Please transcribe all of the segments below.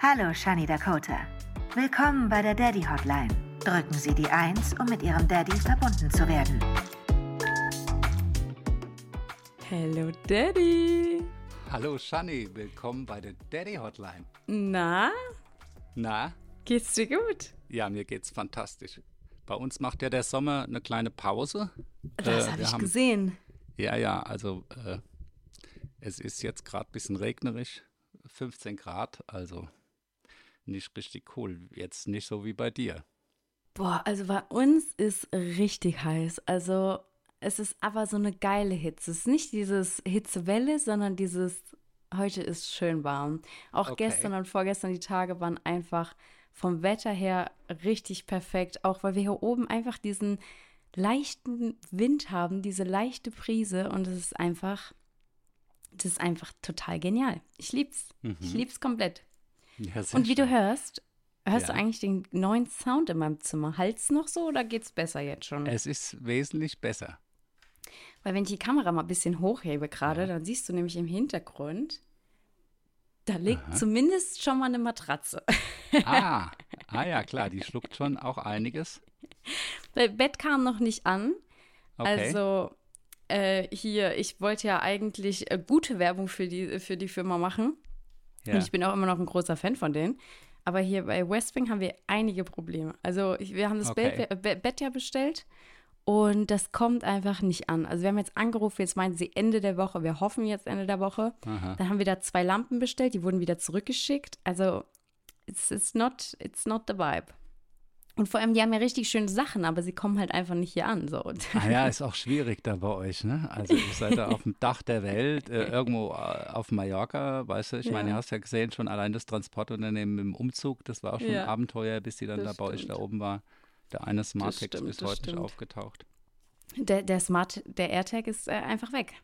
Hallo, Shani Dakota. Willkommen bei der Daddy Hotline. Drücken Sie die 1, um mit Ihrem Daddy verbunden zu werden. Hello Daddy. Hallo Shani, willkommen bei der Daddy Hotline. Na, Na, geht's dir gut? ja, mir geht's fantastisch. Bei uns macht ja der Sommer eine kleine Pause. Das Äh, habe wir ich haben- gesehen. Ja, ja, also äh, es ist jetzt gerade ein bisschen regnerisch, 15 Grad, also nicht richtig cool. Jetzt nicht so wie bei dir. Boah, also bei uns ist richtig heiß. Also es ist aber so eine geile Hitze. Es ist nicht dieses Hitzewelle, sondern dieses heute ist schön warm. Auch Okay. gestern und vorgestern die Tage waren einfach vom Wetter her richtig perfekt. Auch weil wir hier oben einfach diesen leichten Wind haben, diese leichte Brise und es ist einfach, das ist einfach total genial. Ich lieb's. Ich lieb's komplett. Ja, Und wie du hörst, hörst Ja. du eigentlich den neuen Sound in meinem Zimmer? Halt's noch so oder geht's besser jetzt schon? Es ist wesentlich besser. Weil wenn ich die Kamera mal ein bisschen hochhebe gerade, dann siehst du nämlich im Hintergrund, da liegt zumindest schon mal eine Matratze. Ah, ah ja, klar, die schluckt schon auch einiges. Das Bett kam noch nicht an. Okay. Also äh, hier, ich wollte ja eigentlich äh, gute Werbung für die, für die Firma machen. Ja. Und ich bin auch immer noch ein großer Fan von denen. Aber hier bei Westwing haben wir einige Probleme. Also ich, wir haben das Okay. Bett, äh, Be- Bett ja bestellt und das kommt einfach nicht an. Also wir haben jetzt angerufen, jetzt meinen sie Ende der Woche. Wir hoffen jetzt Ende der Woche. Dann haben wir da zwei Lampen bestellt, die wurden wieder zurückgeschickt. Also it's, it's, not, it's not the vibe. Und vor allem, die haben ja richtig schöne Sachen, aber sie kommen halt einfach nicht hier an. So. Ah ja, ist auch schwierig da bei euch, ne? Also ihr seid da auf dem Dach der Welt, äh, irgendwo äh, auf Mallorca, weißt du? Ich meine, Ja. du hast ja gesehen, schon allein das Transportunternehmen mit dem Umzug, das war auch schon Ja. ein Abenteuer, bis die dann Das da bei euch da oben war. Der eine Smarttext stimmt, bis heute nicht aufgetaucht. Der, der Smart, der AirTag ist äh, einfach weg.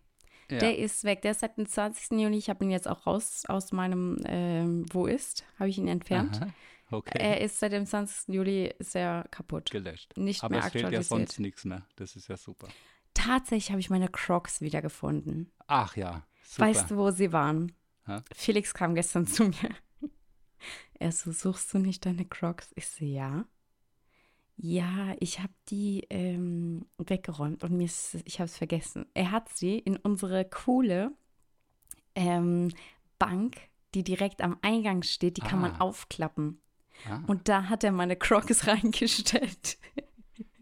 Ja. Der ist weg. Der ist seit dem 20. Juni. Ich habe ihn jetzt auch raus aus meinem ähm, Wo ist? Habe ich ihn entfernt. Aha, okay, Er ist seit dem 20. Juli er kaputt. gelöscht. nicht Aber mehr es fehlt ja sonst nichts mehr. Das ist ja super. Tatsächlich habe ich meine Crocs wiedergefunden. Ach ja, super. Weißt du, wo sie waren? Hä? Felix kam gestern zu mir. Er so, suchst du nicht deine Crocs? Ich so, ja. Ja, ich habe die ähm, weggeräumt und mir ist, ich habe es vergessen. Er hat sie in unsere coole ähm, Bank, die direkt am Eingang steht, die kann man Ah. aufklappen. Ah. Und da hat er meine Crocs reingestellt.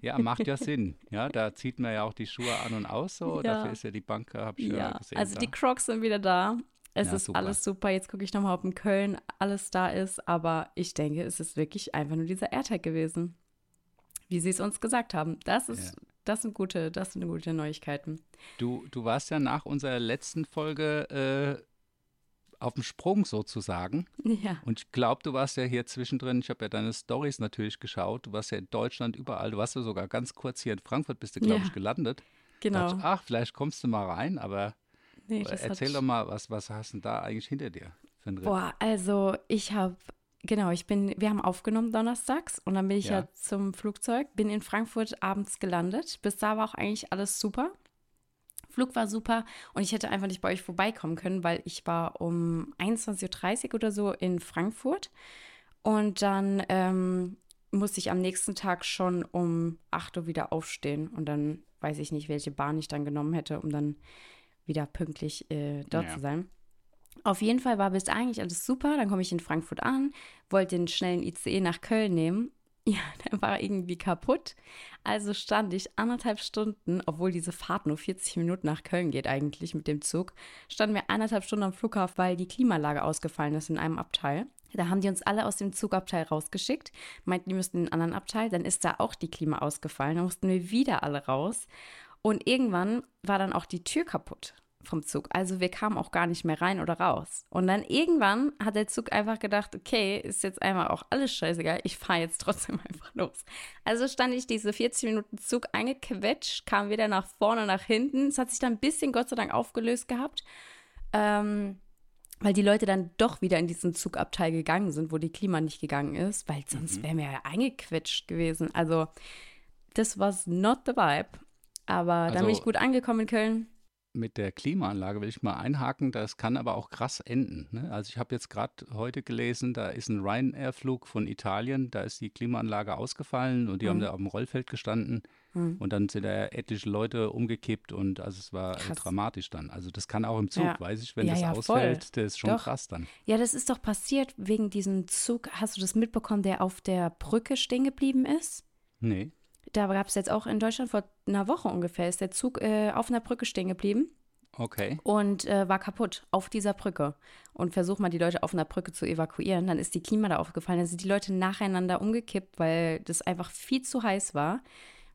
Ja, macht ja Sinn. Ja, da zieht man ja auch die Schuhe an und aus so. Ja. Dafür ist ja die Bank, habe ich ja, Ja, gesehen. also da. die Crocs sind wieder da. Es Ja, ist super. alles super. Jetzt gucke ich nochmal, ob in Köln alles da ist. Aber ich denke, es ist wirklich einfach nur dieser AirTag gewesen. Wie sie es uns gesagt haben. Das ist, Ja. das sind gute, das sind gute Neuigkeiten. Du, du warst ja nach unserer letzten Folge äh, auf dem Sprung sozusagen. Ja. Und ich glaube, du warst ja hier zwischendrin, ich habe ja deine Stories natürlich geschaut, du warst ja in Deutschland überall, du warst ja sogar ganz kurz hier in Frankfurt, bist du, glaube Ja, ich, gelandet. Genau. Ich, ach, vielleicht kommst du mal rein, aber Nee, erzähl doch mal, was, was hast du denn da eigentlich hinter dir für einen Ritt? Boah, also ich habe, genau, ich bin, wir haben aufgenommen donnerstags und dann bin ich ja. Ja. zum Flugzeug, bin in Frankfurt abends gelandet. Bis da war auch eigentlich alles super. Flug war super und ich hätte einfach nicht bei euch vorbeikommen können, weil ich war um 21.30 Uhr oder so in Frankfurt und dann ähm, musste ich am nächsten Tag schon um 8 Uhr wieder aufstehen und dann weiß ich nicht, welche Bahn ich dann genommen hätte, um dann wieder pünktlich äh, dort Ja. zu sein. Auf jeden Fall war bis eigentlich alles super. Dann komme ich in Frankfurt an, wollte den schnellen ICE nach Köln nehmen. Ja, der war irgendwie kaputt. Also stand ich anderthalb Stunden, obwohl diese Fahrt nur 40 Minuten nach Köln geht eigentlich mit dem Zug, standen wir anderthalb Stunden am Flughafen, weil die Klimaanlage ausgefallen ist in einem Abteil. Da haben die uns alle aus dem Zugabteil rausgeschickt, meinten, die müssten in einen anderen Abteil. Dann ist da auch die Klima ausgefallen. Da mussten wir wieder alle raus. Und irgendwann war dann auch die Tür kaputt vom Zug. Also wir kamen auch gar nicht mehr rein oder raus. Und dann irgendwann hat der Zug einfach gedacht, okay, ist jetzt einmal auch alles scheißegal, ich fahre jetzt trotzdem einfach los. Also stand ich diese 40 Minuten Zug eingequetscht, kam wieder nach vorne, nach hinten. Es hat sich dann ein bisschen Gott sei Dank aufgelöst gehabt. Ähm, weil die Leute dann doch wieder in diesen Zugabteil gegangen sind, wo die Klima nicht gegangen ist, weil sonst wären wir ja eingequetscht gewesen. Also, das was not the vibe. Aber dann bin Also- ich gut angekommen in Köln. Mit der Klimaanlage will ich mal einhaken, das kann aber auch krass enden. Ne? Also ich habe jetzt gerade heute gelesen, da ist ein Ryanair-Flug von Italien, da ist die Klimaanlage ausgefallen und die haben Mhm. da auf dem Rollfeld gestanden Hm. und dann sind da etliche Leute umgekippt und also es war Krass. dramatisch dann. Also das kann auch im Zug, Ja. weiß ich, wenn Ja, das ja, voll. ausfällt, das ist schon Doch. krass dann. Ja, das ist doch passiert wegen diesem Zug. Hast du das mitbekommen, der auf der Brücke stehen geblieben ist? Nee. Da gab es jetzt auch in Deutschland vor einer Woche ungefähr, ist der Zug äh, auf einer Brücke stehen geblieben Okay. und äh, war kaputt auf dieser Brücke. Und versuch mal, die Leute auf einer Brücke zu evakuieren. Dann ist die Klima da aufgefallen. Dann sind die Leute nacheinander umgekippt, weil das einfach viel zu heiß war.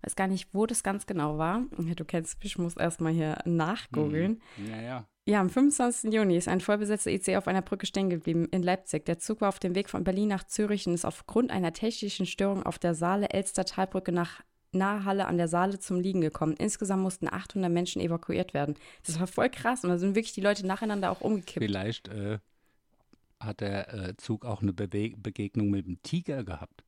Weiß gar nicht, wo das ganz genau war. Du kennst mich, ich muss erstmal hier nachgoogeln. Ja, ja. Ja, am 25. Juni ist ein vollbesetzter IC auf einer Brücke stehen geblieben in Leipzig. Der Zug war auf dem Weg von Berlin nach Zürich und ist aufgrund einer technischen Störung auf der Saale-Elster-Talbrücke nach Nahehalle an der Saale zum Liegen gekommen. Insgesamt mussten 800 Menschen evakuiert werden. Das war voll krass und da sind wirklich die Leute nacheinander auch umgekippt. Vielleicht äh, hat der äh, Zug auch eine Bewe Begegnung mit dem Tiger gehabt.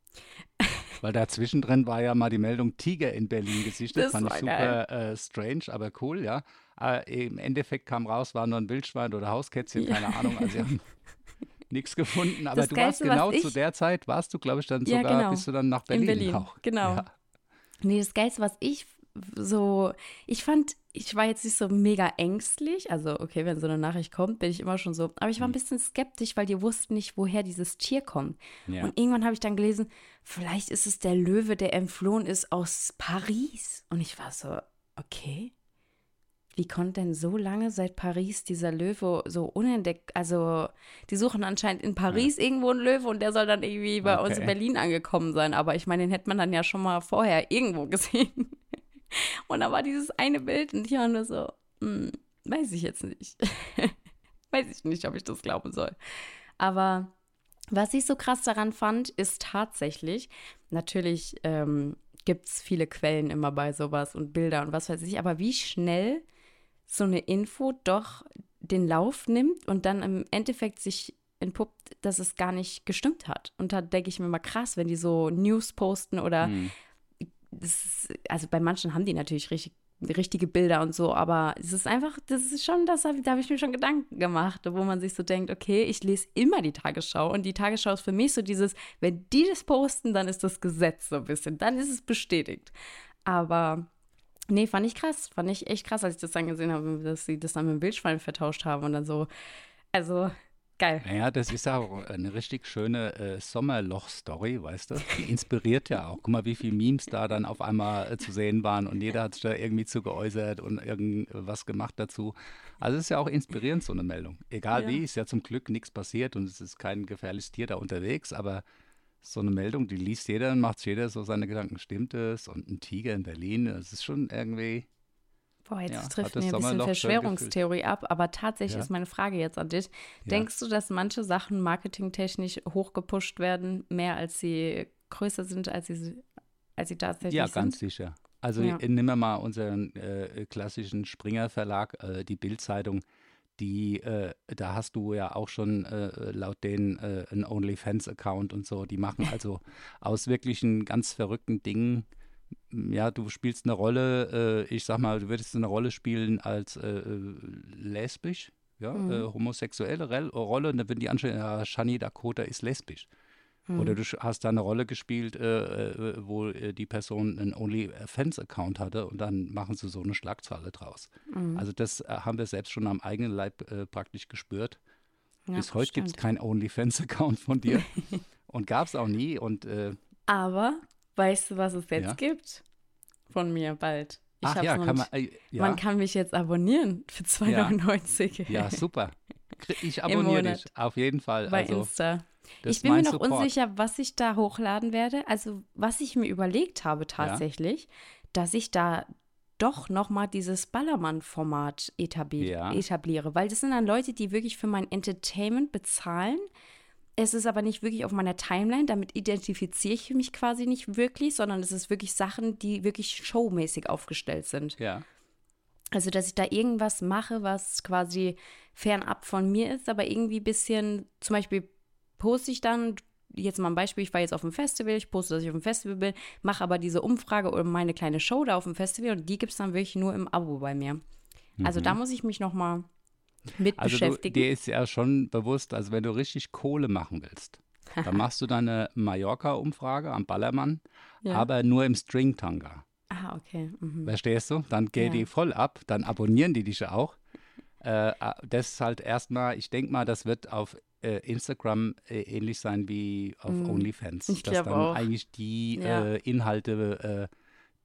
Weil dazwischen drin war ja mal die Meldung Tiger in Berlin gesichtet. Das Fand ich super äh, strange, aber cool, ja. Aber Im Endeffekt kam raus, war nur ein Wildschwein oder Hauskätzchen, Ja. keine Ahnung. Also sie haben nichts gefunden. Aber Das du warst Geilste, was genau ich- zu der Zeit, warst du, glaube ich, dann Ja, sogar, genau. bist du dann nach In Berlin, Berlin, auch. genau. Ja. Nee, das Geilste, was ich so, ich fand, ich war jetzt nicht so mega ängstlich. Also, okay, wenn so eine Nachricht kommt, bin ich immer schon so. Aber ich war ein bisschen skeptisch, weil die wussten nicht, woher dieses Tier kommt. Ja. Und irgendwann habe ich dann gelesen, vielleicht ist es der Löwe, der entflohen ist aus Paris. Und ich war so, okay. Wie konnte denn so lange seit Paris dieser Löwe so unentdeckt? Also, die suchen anscheinend in Paris irgendwo einen Löwe und der soll dann irgendwie bei uns in Okay. Berlin angekommen sein. Aber ich meine, den hätte man dann ja schon mal vorher irgendwo gesehen. Und da war dieses eine Bild und ich war nur so, hm, weiß ich jetzt nicht. weiß ich nicht, ob ich das glauben soll. Aber was ich so krass daran fand, ist tatsächlich, natürlich ähm, gibt es viele Quellen immer bei sowas und Bilder und was weiß ich, aber wie schnell so eine Info doch den Lauf nimmt und dann im Endeffekt sich entpuppt, dass es gar nicht gestimmt hat. Und da denke ich mir mal krass, wenn die so News posten oder Hm. das ist, also bei manchen haben die natürlich richtig, richtige Bilder und so, aber es ist einfach, das ist schon, das hab, da habe ich mir schon Gedanken gemacht, wo man sich so denkt, okay, ich lese immer die Tagesschau und die Tagesschau ist für mich so dieses, wenn die das posten, dann ist das Gesetz so ein bisschen, dann ist es bestätigt. Aber nee, fand ich krass, fand ich echt krass, als ich das dann gesehen habe, dass sie das dann mit dem Wildschwein vertauscht haben und dann so, also geil. Naja, das ist auch eine richtig schöne äh, Sommerloch-Story, weißt du? Die inspiriert ja auch. Guck mal, wie viele Memes da dann auf einmal äh, zu sehen waren und jeder hat sich da irgendwie zu geäußert und irgendwas gemacht dazu. Also es ist ja auch inspirierend, so eine Meldung. Egal Ja. wie, ist ja zum Glück nichts passiert und es ist kein gefährliches Tier da unterwegs, aber so eine Meldung, die liest jeder und macht jeder so seine Gedanken, stimmt es? Und ein Tiger in Berlin, das ist schon irgendwie, Boah, jetzt Ja, trifft mir ein bisschen Verschwörungstheorie ab, aber tatsächlich Ja. ist meine Frage jetzt an dich. Ja. Denkst du, dass manche Sachen marketingtechnisch hochgepusht werden, mehr als sie größer sind, als sie, als sie tatsächlich Ja, sind? ganz sicher. Also Ja. nehmen wir mal unseren äh, klassischen Springer Verlag, äh, die Bild-Zeitung, die, äh, da hast du ja auch schon äh, laut denen äh, einen OnlyFans-Account und so. Die machen also aus wirklichen ganz verrückten Dingen, ja, du spielst eine Rolle, äh, ich sag mal, du würdest eine Rolle spielen als äh, äh, lesbisch, ja, Mhm. homosexuelle Rolle, und dann würden die anschauen, ja, Shani Dakota ist lesbisch. Hm. Oder du sch- hast da eine Rolle gespielt, äh, äh, wo äh, die Person einen OnlyFans-Account hatte und dann machen sie so eine Schlagzeile draus. Mhm. Also das äh, haben wir selbst schon am eigenen Leib äh, praktisch gespürt. Ja, Bis heute gibt es keinen OnlyFans-Account von dir und gab es auch nie. Und äh, Aber weißt du, was es jetzt Ja. gibt? Von mir bald. Ich ach ja, kann man, ja, Man kann mich jetzt abonnieren für 2,99 ja, super. Ich abonniere dich, auf jeden Fall. bei Also, Insta. Ich bin mir noch Support. unsicher, was ich da hochladen werde. Also, was ich mir überlegt habe tatsächlich, dass ich da doch nochmal dieses Ballermann-Format etablier Ja. etabliere. Weil das sind dann Leute, die wirklich für mein Entertainment bezahlen. Es ist aber nicht wirklich auf meiner Timeline, damit identifiziere ich mich quasi nicht wirklich, sondern es ist wirklich Sachen, die wirklich showmäßig aufgestellt sind. Ja, Also, dass ich da irgendwas mache, was quasi fernab von mir ist, aber irgendwie ein bisschen, zum Beispiel poste ich dann, jetzt mal ein Beispiel, ich war jetzt auf dem Festival, ich poste, dass ich auf dem Festival bin, mache aber diese Umfrage oder meine kleine Show da auf dem Festival und die gibt es dann wirklich nur im Abo bei mir. Also da muss ich mich noch mal mit Also du, beschäftigen. dir ist ja schon bewusst, also wenn du richtig Kohle machen willst, dann machst du deine Mallorca-Umfrage am Ballermann, Ja. aber nur im Stringtanga. Ah, okay. Mhm. Verstehst du? Dann geht Ja. die voll ab, dann abonnieren die dich auch. Äh, das ist halt erstmal, ich denke mal, das wird auf äh, Instagram äh, ähnlich sein wie auf OnlyFans. Mhm. Ich dass dann auch. eigentlich die Ja. äh, Inhalte, äh,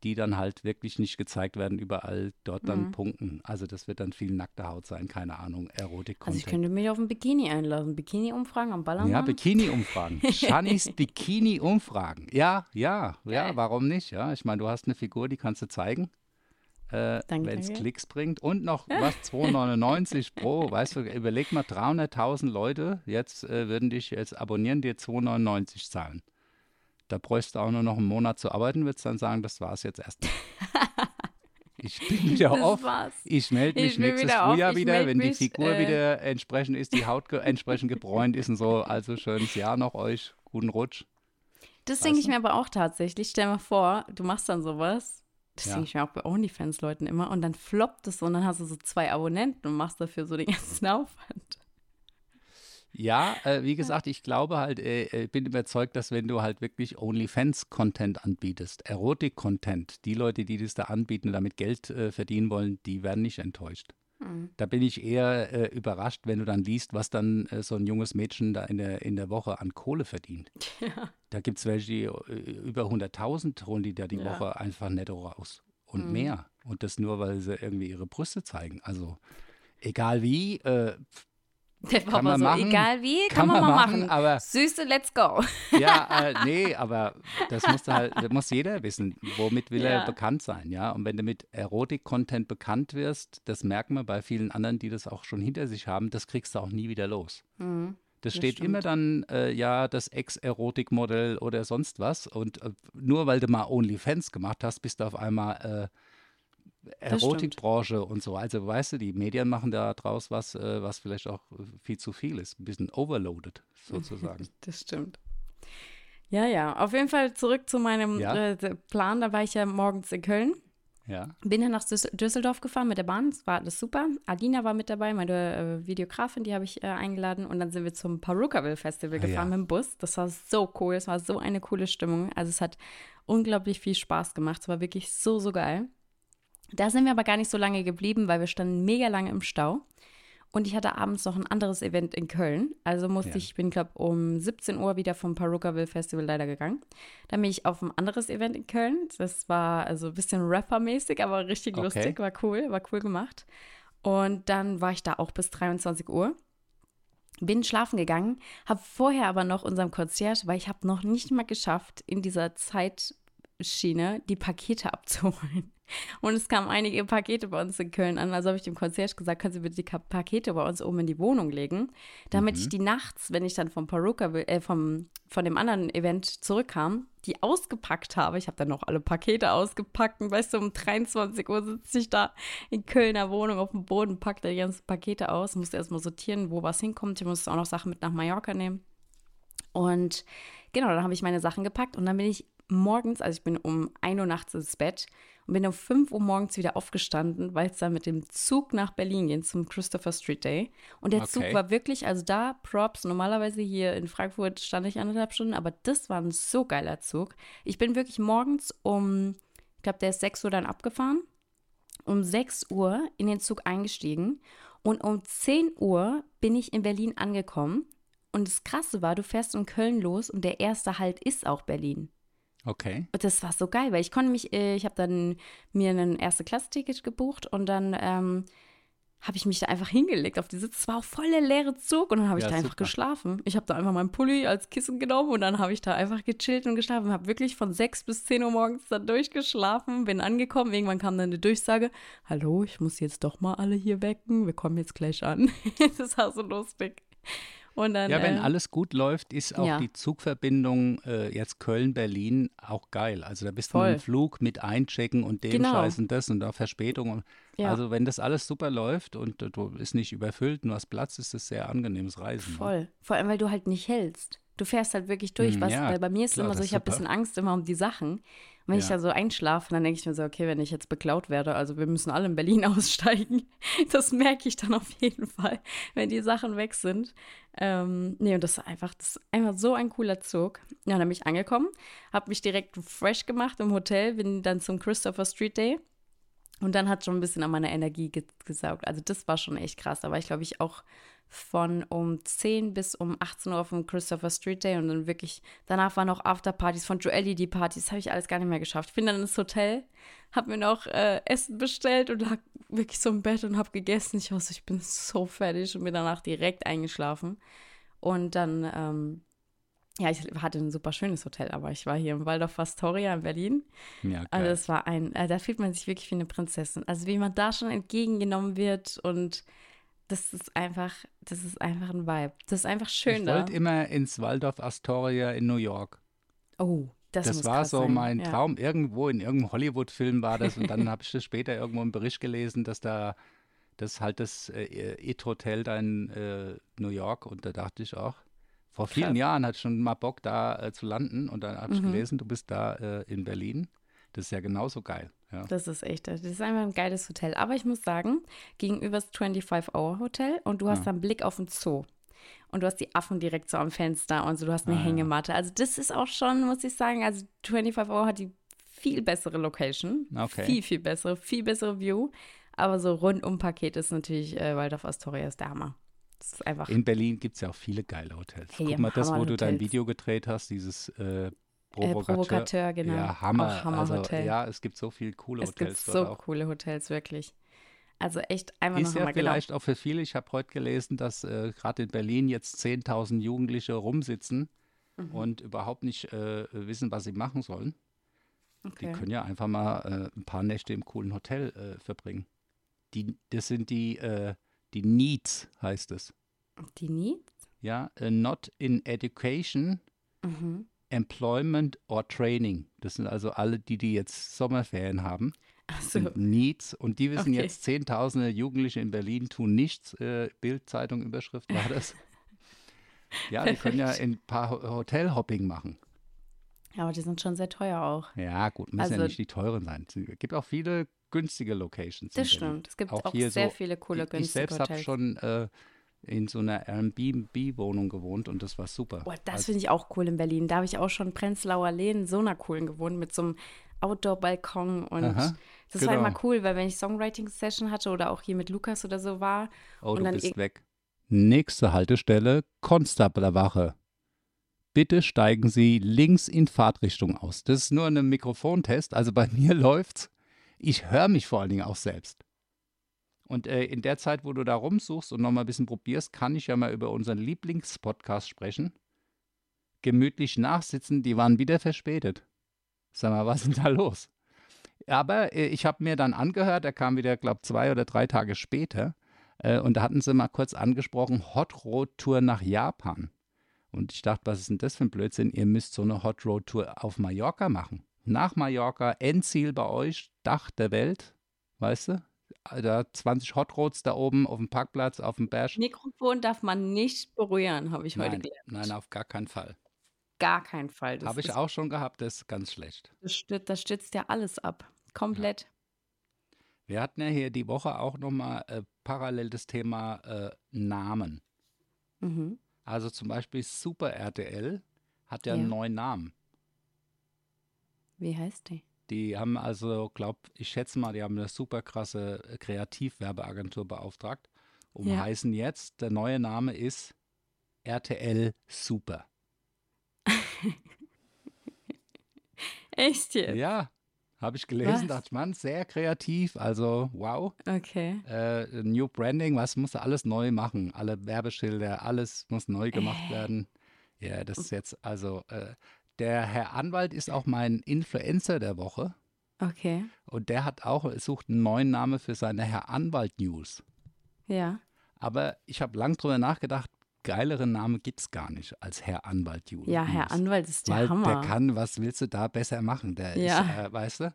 die dann halt wirklich nicht gezeigt werden, überall dort Mhm. dann punkten. Also das wird dann viel nackte Haut sein, keine Ahnung, erotik Also ich könnte mich auf ein Bikini einlassen. Bikini-Umfragen am Ballermann. ja, Bikini-Umfragen. Shannys Bikini-Umfragen. Ja, ja, ja, Geil. warum nicht? Ja, ich meine, du hast eine Figur, die kannst du zeigen, äh, wenn es. Klicks bringt. Und noch was, 2,99 pro. Weißt du, überleg mal, 300.000 Leute jetzt äh, würden dich jetzt abonnieren, dir 2,99 zahlen. Da bräuchst du auch nur noch einen Monat zu arbeiten, würdest dann sagen, das war's jetzt erstmal. Ich bin wieder Das auf. war's. Ich melde mich Ich nächstes wieder auf. Frühjahr Ich wieder, wenn die mich, Figur äh, wieder entsprechend ist, die Haut ge entsprechend gebräunt ist und so. Also schönes Jahr noch euch. Guten Rutsch. Das Weißt denke ich mir aber auch tatsächlich. Stell mal vor, du machst dann sowas. Das Ja. denke ich mir auch bei OnlyFans-Leuten immer. Und dann floppt es so und dann hast du so zwei Abonnenten und machst dafür so den ganzen Aufwand. Ja, äh, wie gesagt, ich glaube halt, äh, äh, bin überzeugt, dass wenn du halt wirklich OnlyFans-Content anbietest, Erotik-Content, die Leute, die das da anbieten und damit Geld äh, verdienen wollen, die werden nicht enttäuscht. Hm. Da bin ich eher äh, überrascht, wenn du dann liest, was dann äh, so ein junges Mädchen da in der, in der Woche an Kohle verdient. Da gibt es welche, die über 100.000 holen die da die Ja. Woche einfach netto raus und Mhm. mehr. Und das nur, weil sie irgendwie ihre Brüste zeigen. Also egal wie, äh, Der Kann Papa man so, machen, egal wie, kann, kann man man mal machen, machen. aber- Süße, let's go. Ja, äh, nee, aber das muss halt, das muss jeder wissen. Womit will Ja. er bekannt sein, ja? Und wenn du mit Erotik-Content bekannt wirst, das merken wir bei vielen anderen, die das auch schon hinter sich haben, das kriegst du auch nie wieder los. Mhm. Das Das steht immer dann, äh, ja, das Ex-Erotik-Modell oder sonst was. Und äh, nur weil du mal OnlyFans gemacht hast, bist du auf einmal äh, stimmt. Erotikbranche und so. Also weißt du, die Medien machen da draus was, äh, was vielleicht auch äh, viel zu viel ist. Ein bisschen overloaded sozusagen. Das stimmt. Ja, ja. Auf jeden Fall zurück zu meinem Ja. äh, Plan. Da war ich ja morgens in Köln. ja. Bin dann nach Düssel- Düsseldorf gefahren mit der Bahn. Das war alles super. Adina war mit dabei, meine äh, Videografin, die habe ich äh, eingeladen. Und dann sind wir zum Perukaville Festival Ah, gefahren ja. mit dem Bus. Das war so cool. Es war so eine coole Stimmung. Also es hat unglaublich viel Spaß gemacht. Es war wirklich so, so geil. Da sind wir aber gar nicht so lange geblieben, weil wir standen mega lange im Stau. Und ich hatte abends noch ein anderes Event in Köln. Also musste Ja. ich, ich bin glaube um 17 Uhr wieder vom Perukaville Festival leider gegangen. Dann bin ich auf ein anderes Event in Köln. Das war also ein bisschen rappermäßig, aber richtig Okay. lustig, war cool, war cool gemacht. Und dann war ich da auch bis 23 Uhr. Bin schlafen gegangen, habe vorher aber noch unserem Concierge, weil ich habe noch nicht mal geschafft, in dieser Zeitschiene die Pakete abzuholen. Und es kamen einige Pakete bei uns in Köln an. Also habe ich dem Concierge gesagt, können Sie bitte die Pakete bei uns oben in die Wohnung legen, damit ich die nachts, wenn ich dann vom Peruka, äh, vom, von dem anderen Event zurückkam, die ausgepackt habe. Ich habe dann noch alle Pakete ausgepackt und weißt du, um 23 Uhr sitze ich da in Kölner Wohnung auf dem Boden, packe da die ganzen Pakete aus, musste erstmal sortieren, wo was hinkommt. Ich musste auch noch Sachen mit nach Mallorca nehmen. Und genau, dann habe ich meine Sachen gepackt und dann bin ich morgens, also ich bin um 1 Uhr nachts ins Bett und bin um 5 Uhr morgens wieder aufgestanden, weil es dann mit dem Zug nach Berlin ging zum Christopher Street Day. Und der Zug Okay. war wirklich, also da Props, normalerweise hier in Frankfurt stand ich anderthalb Stunden, aber das war ein so geiler Zug. Ich bin wirklich morgens um, ich glaube, der ist 6 Uhr dann abgefahren, um 6 Uhr in den Zug eingestiegen und um 10 Uhr bin ich in Berlin angekommen. Und das Krasse war, du fährst in Köln los und der erste Halt ist auch Berlin. Okay. Und das war so geil, weil ich konnte mich, äh, ich habe dann mir ein erste Klasse-Ticket gebucht und dann ähm, habe ich mich da einfach hingelegt auf die Sitze. Es war auch voll der leere Zug und dann habe ich Ja, da einfach super. geschlafen. Ich habe da einfach meinen Pulli als Kissen genommen und dann habe ich da einfach gechillt und geschlafen. Habe wirklich von 6 bis 10 Uhr morgens dann durchgeschlafen, bin angekommen. Irgendwann kam dann eine Durchsage, hallo, ich muss jetzt doch mal alle hier wecken, wir kommen jetzt gleich an. das war so lustig. Und dann, Ja, wenn äh, alles gut läuft, ist auch ja. die Zugverbindung äh, jetzt Köln-Berlin auch geil. Also da bist du Voll. mit dem Flug mit einchecken und dem Genau. Scheiß und das und da Verspätung. Und, Ja. Also wenn das alles super läuft und du bist nicht überfüllt, du hast Platz, ist das sehr angenehmes Reisen. ne? Voll. Vor allem, weil du halt nicht hältst. Du fährst halt wirklich durch, Hm, was, ja, weil bei mir ist klar, immer so, ich habe ein bisschen Angst immer um die Sachen. Und wenn ich Ja. da so einschlafe, dann denke ich mir so, okay, wenn ich jetzt beklaut werde, also wir müssen alle in Berlin aussteigen. Das merke ich dann auf jeden Fall, wenn die Sachen weg sind. Ähm, nee, und das ist einfach, das einfach so ein cooler Zug. Ja, dann bin ich angekommen, habe mich direkt fresh gemacht im Hotel, bin dann zum Christopher Street Day. Und dann hat schon ein bisschen an meiner Energie ge gesaugt. Also das war schon echt krass. Da war ich, glaube ich, auch von um 10 bis um 18 Uhr auf dem Christopher Street Day und dann wirklich, danach waren auch Afterpartys von Joelly, die Partys, habe ich alles gar nicht mehr geschafft. Ich bin dann ins Hotel, habe mir noch äh, Essen bestellt und lag wirklich so im Bett und habe gegessen. Ich war so, ich bin so fertig und bin danach direkt eingeschlafen. Und dann, ähm, ja, ich hatte ein super schönes Hotel, aber ich war hier im Waldorf Astoria in Berlin. Ja, Also geil. es war ein, äh, da fühlt man sich wirklich wie eine Prinzessin. Also wie man da schon entgegengenommen wird und das ist einfach, das ist einfach ein Vibe. Das ist einfach schön ich wollte immer ins Waldorf Astoria in New York. Oh, das, Das, war so sein. mein ja. Traum. Irgendwo in irgendeinem Hollywood-Film war das. Und dann habe ich das später irgendwo im Bericht gelesen, dass da das halt das äh, It-Hotel da in äh, New York. Und da dachte ich auch, vor vielen Krass. Jahren hatte ich schon mal Bock, da äh, zu landen. Und dann habe ich Mhm. gelesen, du bist da äh, in Berlin. Das ist ja genauso geil. Ja. Das ist echt, das ist einfach ein geiles Hotel. Aber ich muss sagen, gegenüber das 25-Hour-Hotel und du hast Ja. dann Blick auf den Zoo. Und du hast die Affen direkt so am Fenster und so, du hast eine Ah. Hängematte. Also das ist auch schon, muss ich sagen, also 25 Hour hat die viel bessere Location. Okay. Viel, viel bessere, viel bessere View. Aber so rundum-Paket ist natürlich äh, Waldorf Astoria ist der Hammer. Das ist einfach, In Berlin gibt es ja auch viele geile Hotels. Hey, Guck mal, das, wo du dein. Video gedreht hast, dieses äh, äh, Provokateur. Provokateur, genau. Ja, Hammer. Auch Hammer also, Hotel. ja, es gibt so viele coole es gibt Hotels so dort auch. coole Hotels, wirklich. Also echt einfach Ist noch ja genau. vielleicht auch für viele, ich habe heute gelesen, dass äh, gerade in Berlin jetzt 10.000 Jugendliche rumsitzen Mhm. und überhaupt nicht äh, wissen, was sie machen sollen. Die Okay. können ja einfach mal äh, ein paar Nächte im coolen Hotel äh, verbringen. Die, das sind die, äh, die Needs, heißt es. Die Needs? Ja, äh, not in education, Mhm. Employment or training. Das sind also alle, die, die jetzt Sommerferien haben. Achso. sind Needs und die wissen Okay. jetzt, Zehntausende Jugendliche in Berlin tun nichts. Äh, Bild-Zeitung Überschrift war das. ja, die können ja ein paar Ho- Hotelhopping machen. Aber die sind schon sehr teuer auch. Ja, gut, müssen ja Also- nicht die teuren sein. Es gibt auch viele günstige Locations. Das stimmt. Es gibt Auch auch, hier sehr so- viele coole Ich, ich günstige selbst habe Hotels. schon äh, in so einer Airbnb-Wohnung gewohnt und das war super. Boah, das Also- finde ich auch cool in Berlin. Da habe ich auch schon Prenzlauer in so einer coolen gewohnt mit so einem Outdoor-Balkon und Aha, das war genau. immer cool, weil wenn ich Songwriting-Session hatte oder auch hier mit Lukas oder so war, Oh, Und du dann bist weg. Nächste Haltestelle, Konstablerwache. Bitte steigen Sie links in Fahrtrichtung aus. Das ist nur ein Mikrofontest, also bei mir läuft's. Ich höre mich vor allen Dingen auch selbst. Und äh, in der Zeit, wo du da rumsuchst und nochmal ein bisschen probierst, kann ich ja mal über unseren Lieblingspodcast sprechen. Gemütlich nachsitzen, die waren wieder verspätet. Sag mal, was ist denn da los? Aber äh, ich habe mir dann angehört, er kam wieder, glaube zwei oder drei Tage später. Äh, und da hatten sie mal kurz angesprochen, Hot Road Tour nach Japan. Und ich dachte, was ist denn das für ein Blödsinn? Ihr müsst so eine Hot Road Tour auf Mallorca machen. Nach Mallorca, Endziel bei euch, Dach der Welt, weißt du? Da 20 Hot Roads da oben auf dem Parkplatz, auf dem Berg. Mikrofon darf man nicht berühren, habe ich heute Nein, gelernt. nein, auf gar keinen Fall. Gar keinen Fall. Habe ich auch schon gehabt, das ist ganz schlecht. Das, stützt, das stützt ja alles ab. Komplett. Wir hatten ja hier die Woche auch nochmal äh, parallel das Thema äh, Namen. Mhm. Also zum Beispiel Super RTL hat ja, Ja. einen neuen Namen. Wie heißt die? Die haben also, glaub, ich schätze mal, die haben eine super krasse äh, Kreativwerbeagentur beauftragt. Und Ja. heißen jetzt, der neue Name ist RTL Super. Echt jetzt? Ja, habe ich gelesen, Was? dachte man, sehr kreativ. Also, wow. Okay. Äh, New Branding, was musste alles neu machen? Alle Werbeschilder, alles muss neu gemacht Äh. werden. Ja, das ist jetzt, also, äh, der Herr Anwalt ist auch mein Influencer der Woche. Okay. Und der hat auch, sucht einen neuen Namen für seine Herr Anwalt News. Ja. Aber ich habe lang drüber nachgedacht, geileren Namen gibt es gar nicht als Herr Anwalt News. Ja, Herr Anwalt ist der Weil Hammer. der kann, was willst du da besser machen? Der Ja. ist, äh, weißt du,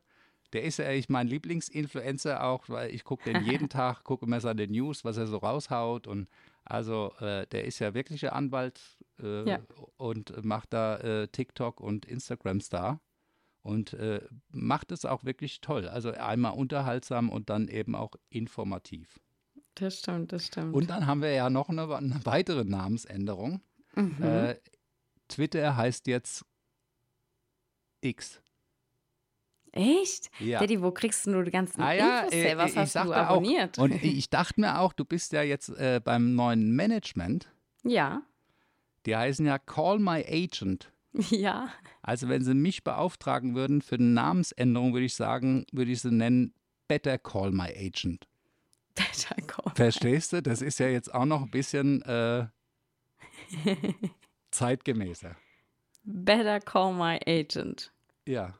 der ist ja ich mein Lieblingsinfluencer auch, weil ich gucke den jeden Tag, gucke immer seine News, was er so raushaut und also äh, der ist ja wirklich ein Anwalt äh, Ja. und macht da äh, TikTok und Instagram Star und äh, macht es auch wirklich toll. Also einmal unterhaltsam und dann eben auch informativ. Das stimmt, das stimmt. Und dann haben wir ja noch eine, eine weitere Namensänderung. mhm. Äh, Twitter heißt jetzt X. Echt? Ja. Daddy, wo kriegst du die ganzen Ah ja, Infos äh, her? Was ich hast du sagte auch, abonniert? Und ich dachte mir auch, du bist ja jetzt äh, beim neuen Management. ja, Die heißen ja Call My Agent. ja. Also wenn sie mich beauftragen würden für eine Namensänderung, würde ich sagen, würde ich sie nennen Better Call My Agent. Better Call. Verstehst du? Das ist ja jetzt auch noch ein bisschen äh, zeitgemäßer. Better Call My Agent. Ja.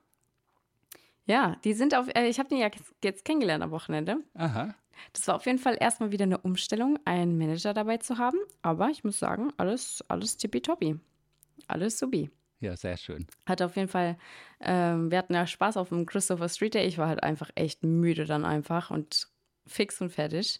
Ja, die sind auf, äh, ich habe den ja jetzt- jetzt kennengelernt am Wochenende. Aha. Das war auf jeden Fall erstmal wieder eine Umstellung, einen Manager dabei zu haben. Aber ich muss sagen, alles, alles tippitoppi. Alles subi. Ja, sehr schön. Hat auf jeden Fall, ähm, wir hatten ja Spaß auf dem Christopher Street Day. Ich war halt einfach echt müde dann einfach und fix und fertig.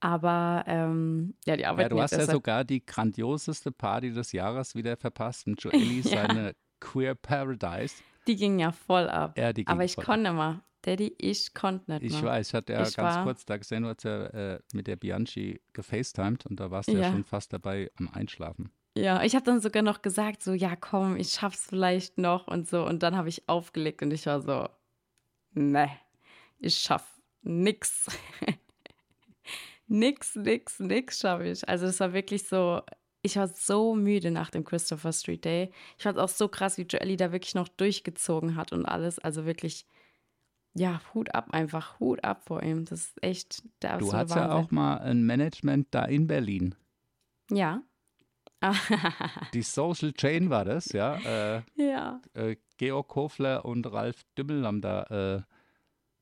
Aber ähm, ja, die Arbeit Ja, du hast ja sogar die grandioseste Party des Jahres wieder verpasst. Und Joelly Ja. seine Queer Paradise. Die ging ja voll ab. Ja, die ging Aber ich voll ab. konnte mal. Daddy, ich konnte nicht Ich weiß, ich hatte ja Ich ganz kurz da gesehen, du hast ja äh, mit der Bianchi gefacetimed und da warst du ja. Ja. schon fast dabei am Einschlafen. Ja, ich habe dann sogar noch gesagt, so, ja, komm, ich schaff's vielleicht noch und so. Und dann habe ich aufgelegt und ich war so, ne, ich schaff nix. nix, nix, nix schaffe ich. Also es war wirklich so, ich war so müde nach dem Christopher Street Day. Ich fand es auch so krass, wie Joelly da wirklich noch durchgezogen hat und alles. Also wirklich, ja, Hut ab einfach, Hut ab vor ihm. Das ist echt der Du absolute hattest ja auch mal ein Management da in Berlin. Ja. Die Social Chain war das, ja. Äh, ja. äh, Georg Kofler und Ralf Dümmel haben da, äh,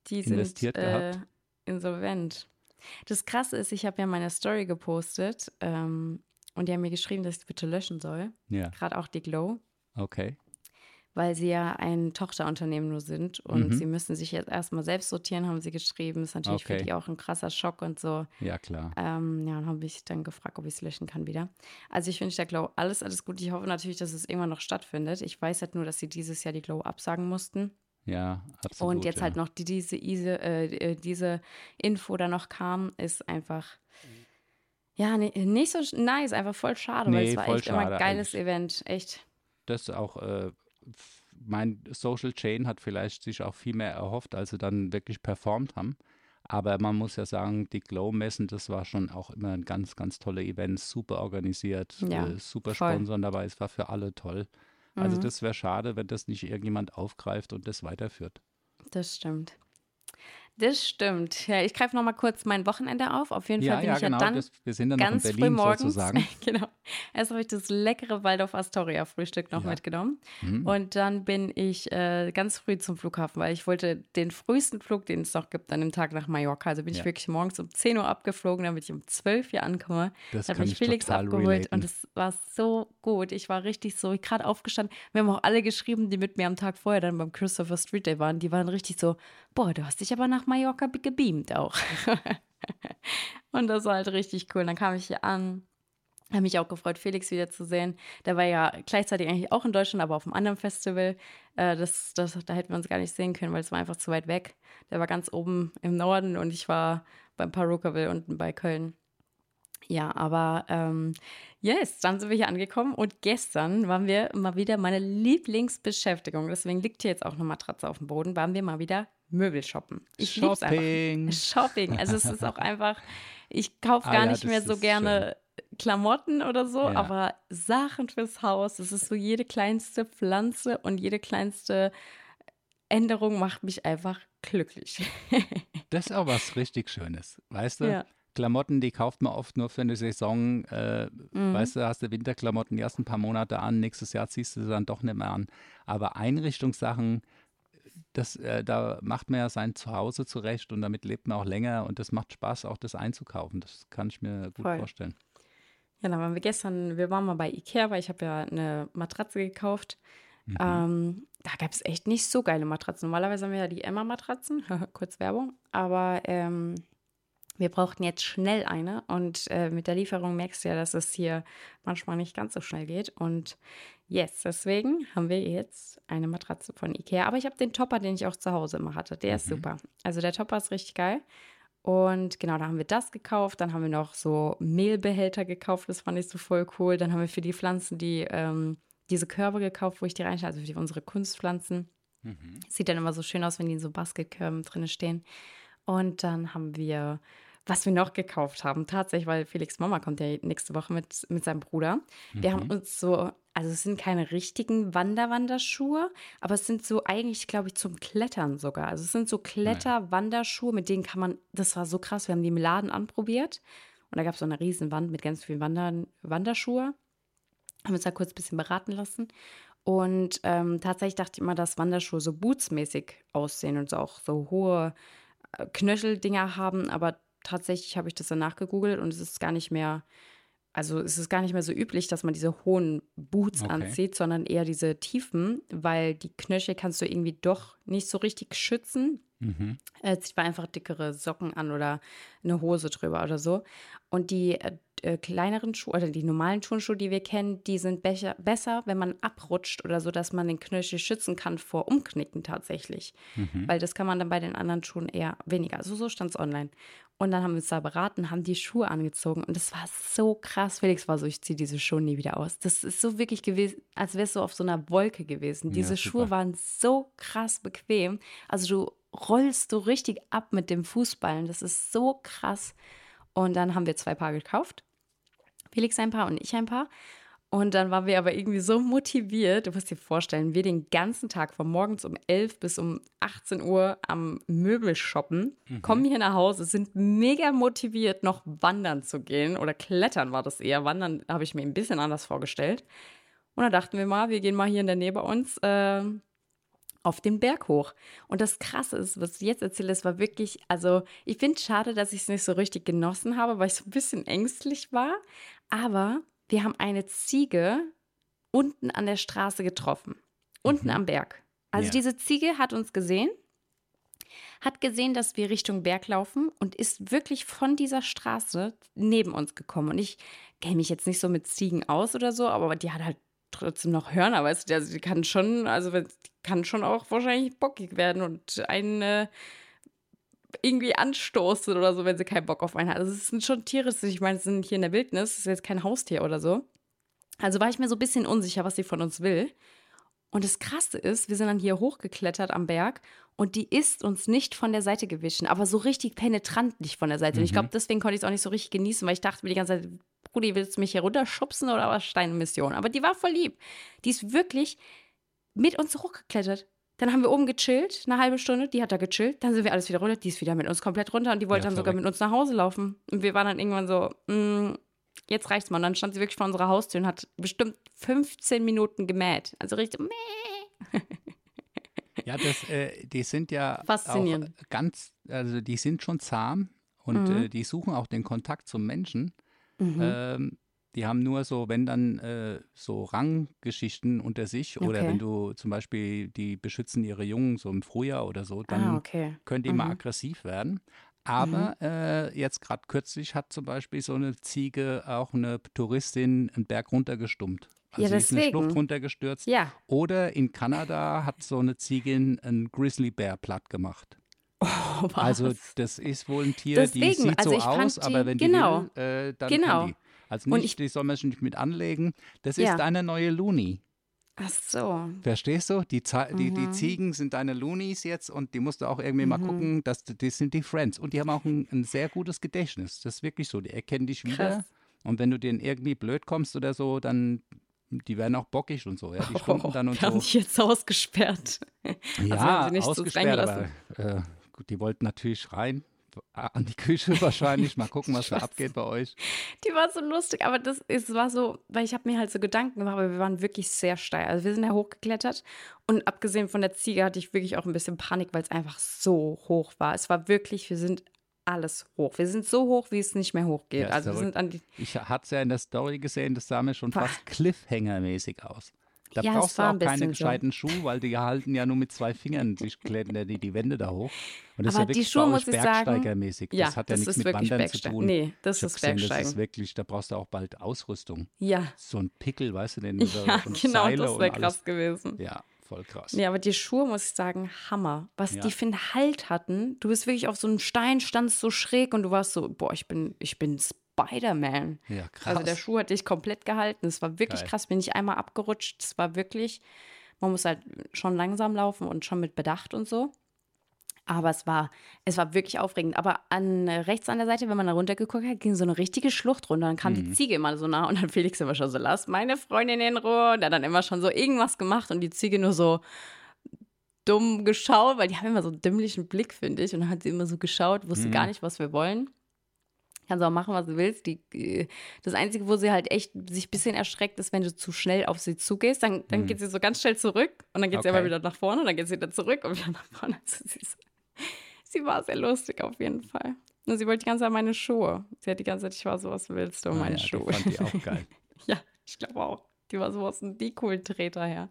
Die investiert sind äh, gehabt. insolvent. Das Krasse ist, ich habe ja meine Story gepostet ähm, und die haben mir geschrieben, dass ich bitte löschen soll. ja, Gerade auch die Glow, okay. Weil sie ja ein Tochterunternehmen nur sind und Mhm. sie müssen sich jetzt erstmal selbst sortieren, haben sie geschrieben. Ist natürlich für Okay. die auch ein krasser Schock und so. Ja, klar. Ähm, ja, und habe ich dann gefragt, ob ich es löschen kann wieder. Also ich wünsche der Glow alles, alles gut. Ich hoffe natürlich, dass es irgendwann noch stattfindet. Ich weiß halt nur, dass sie dieses Jahr die Glow absagen mussten. Ja, absolut. Und jetzt ja. halt noch die, diese, diese, äh, äh, diese Info da noch kam, ist einfach, ja, nee, nicht so nice, einfach voll schade, weil Nee, es war echt immer ein geiles eigentlich. Event, echt. das auch, äh, mein Social Chain hat vielleicht sich auch viel mehr erhofft, als sie dann wirklich performt haben. Aber man muss ja sagen, die Glow-Messen, das war schon auch immer ein ganz, ganz tolle Event, super organisiert, Ja, äh, super voll. Sponsoren dabei, es war für alle toll. Also Mhm. das wäre schade, wenn das nicht irgendjemand aufgreift und das weiterführt. Das stimmt. Das stimmt. Ja, ich greife nochmal kurz mein Wochenende auf. Auf jeden Fall Ja, bin ja, ich genau. ja dann das, wir sind dann noch in ganz früh Berlin morgens. sozusagen. genau. Erst habe ich das leckere Waldorf Astoria Frühstück noch Ja. mitgenommen. Mhm. Und dann bin ich äh, ganz früh zum Flughafen, weil ich wollte den frühesten Flug, den es noch gibt, an dem Tag nach Mallorca. Also bin ich Ja. wirklich morgens um 10 Uhr abgeflogen, damit ich um 12 hier ankomme. Das hat mich ich Felix abgeholt relaten. und es war so gut. Ich war richtig so, gerade aufgestanden. Wir haben auch alle geschrieben, die mit mir am Tag vorher dann beim Christopher Street Day waren. Die waren richtig so, boah, du hast dich aber nach Mallorca be- gebeamt auch. und das war halt richtig cool. Dann kam ich hier an. Habe mich auch gefreut, Felix wiederzusehen. Der war ja gleichzeitig eigentlich auch in Deutschland, aber auf einem anderen Festival. Äh, das, das, da hätten wir uns gar nicht sehen können, weil es war einfach zu weit weg. Der war ganz oben im Norden und ich war beim Perukaville unten bei Köln. Ja, aber ähm, yes, dann sind wir hier angekommen und gestern waren wir mal wieder meine Lieblingsbeschäftigung. Deswegen liegt hier jetzt auch eine Matratze auf dem Boden. Waren wir mal wieder Möbel shoppen. Ich lieb's einfach. Shopping. Shopping. Also es ist auch einfach, ich kaufe Ah gar ja, nicht mehr so gerne Klamotten oder so, Ja. aber Sachen fürs Haus. Das ist so jede kleinste Pflanze und jede kleinste Änderung macht mich einfach glücklich. Das ist auch was richtig Schönes, weißt du? Ja. Klamotten, die kauft man oft nur für eine Saison. Äh, Mhm. Weißt du, hast du Winterklamotten die ersten paar Monate an, nächstes Jahr ziehst du sie dann doch nicht mehr an. Aber Einrichtungssachen, das, äh, da macht man ja sein Zuhause zurecht und damit lebt man auch länger und das macht Spaß, auch das einzukaufen. Das kann ich mir gut Voll. vorstellen. Ja, dann waren wir gestern, wir waren mal bei Ikea, weil ich habe ja eine Matratze gekauft. Mhm. Ähm, da gab es echt nicht so geile Matratzen. Normalerweise haben wir ja die Emma-Matratzen, kurz Werbung, aber ähm, wir brauchten jetzt schnell eine und äh, mit der Lieferung merkst du ja, dass es hier manchmal nicht ganz so schnell geht. Und yes, deswegen haben wir jetzt eine Matratze von Ikea. Aber ich habe den Topper, den ich auch zu Hause immer hatte. Der ist Mhm. super. Also der Topper ist richtig geil. Und genau, da haben wir das gekauft. Dann haben wir noch so Mehlbehälter gekauft. Das fand ich so voll cool. Dann haben wir für die Pflanzen die, ähm, diese Körbe gekauft, wo ich die reinstelle, also für die, unsere Kunstpflanzen. Mhm. Sieht dann immer so schön aus, wenn die in so Basketkörben drin stehen. Und dann haben wir, was wir noch gekauft haben, tatsächlich, weil Felix Mama kommt ja nächste Woche mit, mit seinem Bruder. Wir haben uns so, also es sind keine richtigen Wanderwanderschuhe, aber es sind so eigentlich, glaube ich, zum Klettern sogar. Also es sind so Kletterwanderschuhe, mit denen kann man, das war so krass, wir haben die im Laden anprobiert. Und da gab es so eine riesen Wand mit ganz vielen Wandern, Wanderschuhe. Haben uns da kurz ein bisschen beraten lassen. Und ähm, tatsächlich dachte ich immer, dass Wanderschuhe so bootsmäßig aussehen und so auch so hohe äh, Knöcheldinger haben. Aber tatsächlich habe ich das dann nachgegoogelt und es ist gar nicht mehr, also es ist gar nicht mehr so üblich, dass man diese hohen Boots Okay. anzieht, sondern eher diese tiefen, weil die Knöchel kannst du irgendwie doch nicht so richtig schützen. Mhm. Äh, zieht man einfach dickere Socken an oder eine Hose drüber oder so. Und die äh, äh, kleineren Schuhe oder die normalen Turnschuhe, die wir kennen, die sind becher, besser, wenn man abrutscht oder so, dass man den Knöchel schützen kann vor Umknicken tatsächlich. Mhm. Weil das kann man dann bei den anderen Schuhen eher weniger. Also so stand es online. Und dann haben wir uns da beraten, haben die Schuhe angezogen und das war so krass. Felix war so, ich ziehe diese Schuhe nie wieder aus. Das ist so wirklich gewesen, als wärst du auf so einer Wolke gewesen. Ja, Diese super. Schuhe waren so krass bequem. Also du rollst du richtig ab mit dem Fußballen. Das ist so krass. Und dann haben wir zwei Paar gekauft. Felix ein Paar und ich ein Paar. Und dann waren wir aber irgendwie so motiviert. Du musst dir vorstellen, wir den ganzen Tag von morgens um 11 bis um 18 Uhr am Möbel shoppen, kommen hier nach Hause, sind mega motiviert, noch wandern zu gehen. Oder klettern war das eher. Wandern habe ich mir ein bisschen anders vorgestellt. Und dann dachten wir mal, wir gehen mal hier in der Nähe bei uns äh, auf den Berg hoch. Und das Krasse ist, was ich jetzt erzähle, es war wirklich, also ich finde es schade, dass ich es nicht so richtig genossen habe, weil ich so ein bisschen ängstlich war. Aber wir haben eine Ziege unten an der Straße getroffen. Unten am Berg. Also Ja. diese Ziege hat uns gesehen, hat gesehen, dass wir Richtung Berg laufen und ist wirklich von dieser Straße neben uns gekommen. Und ich kenne mich jetzt nicht so mit Ziegen aus oder so, aber die hat halt trotzdem noch Hörner, weißt du, also die kann schon, also wenn- die kann schon auch wahrscheinlich bockig werden und einen äh, irgendwie anstoßen oder so, wenn sie keinen Bock auf einen hat. Also es sind schon Tiere, ich meine, es sind hier in der Wildnis, es ist jetzt kein Haustier oder so. Also war ich mir so ein bisschen unsicher, was sie von uns will. Und das Krasse ist, wir sind dann hier hochgeklettert am Berg und die ist uns nicht von der Seite gewichen, aber so richtig penetrant nicht von der Seite. Und ich glaube, deswegen konnte ich es auch nicht so richtig genießen, weil ich dachte mir die ganze Zeit, Brudi, willst du mich hier runterschubsen oder was ist deine Mission? Aber die war voll lieb. Die ist wirklich mit uns hochgeklettert. Dann haben wir oben gechillt, eine halbe Stunde, die hat da gechillt, dann sind wir alles wieder runter, die ist wieder mit uns komplett runter und die wollte Ja, dann sogar mit uns nach Hause laufen. Und wir waren dann irgendwann so, mm, jetzt reicht's mal. Und dann stand sie wirklich vor unserer Haustür und hat bestimmt 15 Minuten gemäht. Also richtig, meh. Ja, das, äh, die sind ja Faszinierend. auch ganz, also die sind schon zahm und Mhm. äh, die suchen auch den Kontakt zum Menschen. Mhm. Ähm, die haben nur so, wenn dann äh, so Ranggeschichten unter sich oder Okay. wenn du zum Beispiel, die beschützen ihre Jungen so im Frühjahr oder so, dann ah, okay. können die mal Mhm. aggressiv werden. Aber äh, jetzt gerade kürzlich hat zum Beispiel so eine Ziege auch eine Touristin einen Berg runtergestummt. Also Ja, sie ist eine deswegen. Schlucht runtergestürzt. Ja. Oder in Kanada hat so eine Ziege einen Grizzlybär platt gemacht. Oh? Also das ist wohl ein Tier, die Deswegen, sieht also so aus, aber die- wenn die genau. will, äh, dann Genau. kann die. Also Und nicht, ich- die soll man sich nicht mit anlegen. Das Ja. ist deine neue Looney. Ach so. Verstehst du? Die, Za- die, die Mhm. Ziegen sind deine Loonies jetzt und die musst du auch irgendwie mal gucken, dass die sind die Friends. Und die haben auch ein, ein sehr gutes Gedächtnis. Das ist wirklich so. Die erkennen dich wieder. Krass. Und wenn du denen irgendwie blöd kommst oder so, dann die werden auch bockig und so. Ja, die stunden dann und wir haben so. die jetzt ausgesperrt. Ja, haben sie nicht so ausgesperrt, aber äh, gut, die wollten natürlich rein an die Küche wahrscheinlich. Mal gucken, was da abgeht bei euch. Die war so lustig, aber das es war so, weil ich habe mir halt so Gedanken gemacht, aber wir waren wirklich sehr steil. Also wir sind ja hochgeklettert und abgesehen von der Ziege hatte ich wirklich auch ein bisschen Panik, weil es einfach so hoch war. Es war wirklich, wir sind alles hoch. Wir sind so hoch, wie es nicht mehr hochgeht. Ja, ist also wir sind an die Ich hatte es ja in der Story gesehen, das sah mir schon fast Cliffhanger-mäßig aus. Da Ja, brauchst du auch ein keine bisschen so. gescheiten Schuhe, weil die halten ja nur mit zwei Fingern, sich klettern die die Wände da hoch. Und das Aber ist ja die wirklich Schuhe, bei muss ich sagen, Bergsteigermäßig. Ja, das hat ja das nichts ist mit wirklich Wandern zu tun. Nee, das Ich ist gesehen, Das Bergsteigen. ist wirklich, da brauchst du auch bald Ausrüstung. Ja, So ein Pickel, weißt du, den ja und genau, Seile das wäre krass gewesen. Ja, voll krass. Nee, aber die Schuhe, muss ich sagen, Hammer. Was Ja. die für einen Halt hatten. Du bist wirklich auf so einem Stein, standst so schräg und du warst so, boah, ich bin, ich bin Spider-Man. Ja, krass. Also der Schuh hat dich komplett gehalten. Es war wirklich Geil. krass. Bin ich einmal abgerutscht. Es war wirklich, man muss halt schon langsam laufen und schon mit Bedacht und so. Aber es war, es war wirklich aufregend. Aber an rechts an der Seite, wenn man da runtergeguckt hat, ging so eine richtige Schlucht runter. Dann kam Mhm. die Ziege immer so nah und dann Felix immer schon so, lass meine Freundin in Ruhe. Und er hat dann immer schon so irgendwas gemacht und die Ziege nur so dumm geschaut, weil die haben immer so einen dümmlichen Blick, finde ich. Und dann hat sie immer so geschaut, wusste Mhm. gar nicht, was wir wollen. Kannst auch machen, was du willst. Die, äh, das Einzige, wo sie halt echt sich ein bisschen erschreckt, ist, wenn du zu schnell auf sie zugehst. Dann, dann Mhm. geht sie so ganz schnell zurück und dann geht sie Okay. aber wieder nach vorne und dann geht sie wieder zurück und wieder nach vorne. Also sie, ist, sie war sehr lustig auf jeden Fall. Und sie wollte die ganze Zeit meine Schuhe. Sie hat die ganze Zeit, ich war so, was willst du, Ah, meine ja, Schuhe. Die fand die auch geil. Ja, ich glaube auch. Die war sowas ein die coolen Treter her.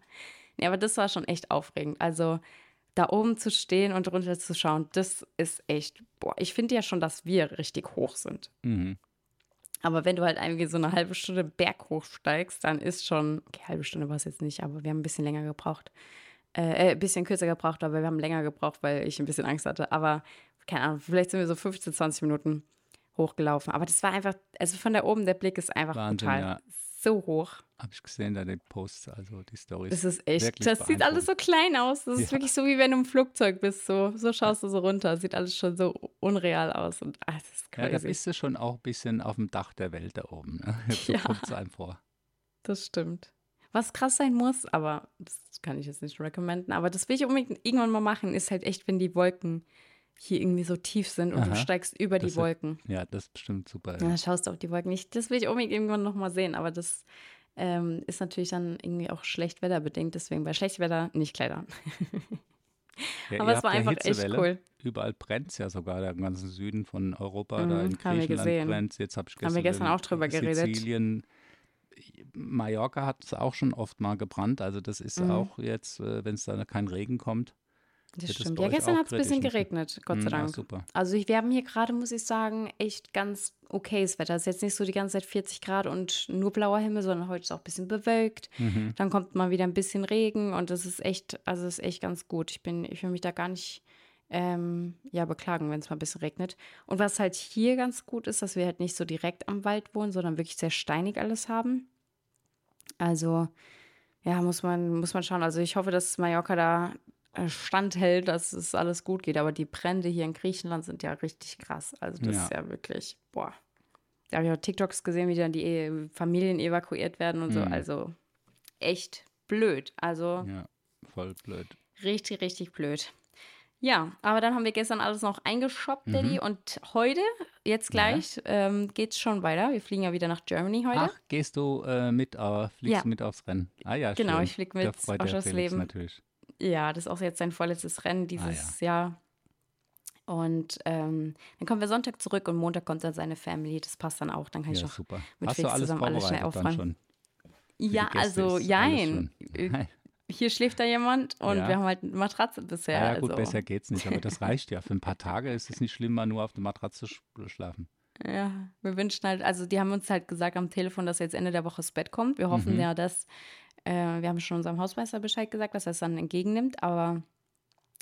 Nee, aber das war schon echt aufregend. Also da oben zu stehen und runter zu schauen, das ist echt, boah, ich finde ja schon, dass wir richtig hoch sind. Mhm. Aber wenn du halt irgendwie so eine halbe Stunde Berg hochsteigst, dann ist schon, okay, halbe Stunde war es jetzt nicht, aber wir haben ein bisschen länger gebraucht. Äh, äh, ein bisschen kürzer gebraucht, aber wir haben länger gebraucht, weil ich ein bisschen Angst hatte. Aber keine Ahnung, vielleicht sind wir so 15, 20 Minuten hochgelaufen. Aber das war einfach, also von da oben, der Blick ist einfach Wahnsinn, total ja. So hoch. Habe ich gesehen, da den Posts, also die Stories. Das ist echt, das sieht alles so klein aus. Das ist Ja. wirklich so, wie wenn du im Flugzeug bist. So, so schaust du so runter. Sieht alles schon so unreal aus. Und ah, das ist Ja, da crazy. bist du schon auch ein bisschen auf dem Dach der Welt da oben. Ne? So Ja. kommt es einem vor. Das stimmt. Was krass sein muss, aber das kann ich jetzt nicht recommenden, aber das will ich unbedingt irgendwann mal machen, ist halt echt, wenn die Wolken hier irgendwie so tief sind und du Aha. steigst über die Das ist- Wolken. Ja, das ist bestimmt super. Ja, dann schaust du auf die Wolken nicht. Das will ich unbedingt irgendwann noch mal sehen, aber das ähm, ist natürlich dann irgendwie auch schlecht wetterbedingt, deswegen bei schlechtem Wetter nicht kleidern. Ja, aber es war ja einfach echt cool. Überall brennt es ja sogar, im ganzen Süden von Europa, da Mhm, in haben wir Griechenland brennt Jetzt habe ich Haben wir gestern in auch drüber geredet. Sizilien, Mallorca hat es auch schon oft mal gebrannt. Also das ist Mhm. auch jetzt, äh, wenn es da kein Regen kommt. Das Wird stimmt. Ja, gestern hat es ein bisschen geregnet, Gott sei Hm, ja, Dank. super. Also wir haben hier gerade, muss ich sagen, echt ganz okayes Wetter. Es ist jetzt nicht so die ganze Zeit 40 Grad und nur blauer Himmel, sondern heute ist auch ein bisschen bewölkt. Mhm. Dann kommt mal wieder ein bisschen Regen und das ist echt, also es ist echt ganz gut. Ich bin, ich will mich da gar nicht ähm, ja, beklagen, wenn es mal ein bisschen regnet. Und was halt hier ganz gut ist, dass wir halt nicht so direkt am Wald wohnen, sondern wirklich sehr steinig alles haben. Also, ja, muss man, muss man schauen. Also ich hoffe, dass Mallorca da standhält, dass es alles gut geht. Aber die Brände hier in Griechenland sind ja richtig krass. Also das Ja. ist ja wirklich, boah. Da habe ich auch TikToks gesehen, wie dann die E- Familien evakuiert werden und so. Mhm. Also echt blöd. Also Ja, voll blöd. richtig, richtig blöd. Ja, aber dann haben wir gestern alles noch eingeshoppt, Mhm. Daddy. Und heute, jetzt gleich, ähm, geht es schon weiter. Wir fliegen ja wieder nach Germany heute. Ach, gehst du äh, mit, äh, fliegst Ja. mit aufs Rennen? Ah ja, Genau, schön. ich flieg Da mit freut auf der das Felix Leben. natürlich. Ja, das ist auch jetzt sein vorletztes Rennen dieses Jahr. Und ähm, dann kommen wir Sonntag zurück und Montag kommt dann seine Family. Das passt dann auch. Dann kann ich Ja, noch. super. mit Hast du Felix alles zusammen alles schnell aufräumen. Ja, also, jein. Äh, Nein. Hier schläft da jemand und Ja. wir haben halt eine Matratze bisher. Ja, ja, gut, also. besser geht's nicht, aber das reicht ja. Für ein paar Tage ist es nicht schlimm, mal nur auf der Matratze sch schlafen. Ja, wir wünschen halt, also die haben uns halt gesagt am Telefon, dass er jetzt Ende der Woche ins Bett kommt. Wir hoffen Mhm. ja, dass, äh, wir haben schon unserem Hausmeister Bescheid gesagt, dass er es dann entgegennimmt, aber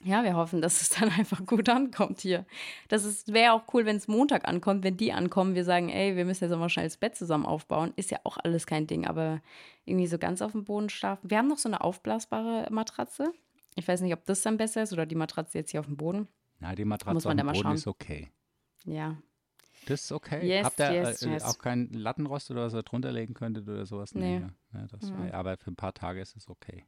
ja, wir hoffen, dass es dann einfach gut ankommt hier. Das wäre auch cool, wenn es Montag ankommt, wenn die ankommen, wir sagen, ey, wir müssen jetzt mal schnell das Bett zusammen aufbauen. Ist ja auch alles kein Ding, aber irgendwie so ganz auf dem Boden schlafen. Wir haben noch so eine aufblasbare Matratze. Ich weiß nicht, ob das dann besser ist oder die Matratze jetzt hier auf dem Boden. Na, die Matratze Muss man auf dem Boden ist okay. Ja, Das ist okay. Yes, Habt ihr yes, äh, yes. auch keinen Lattenrost oder was ihr drunter legen könntet oder sowas? Nee. ne? ja, das, Mhm. Aber für ein paar Tage ist es okay.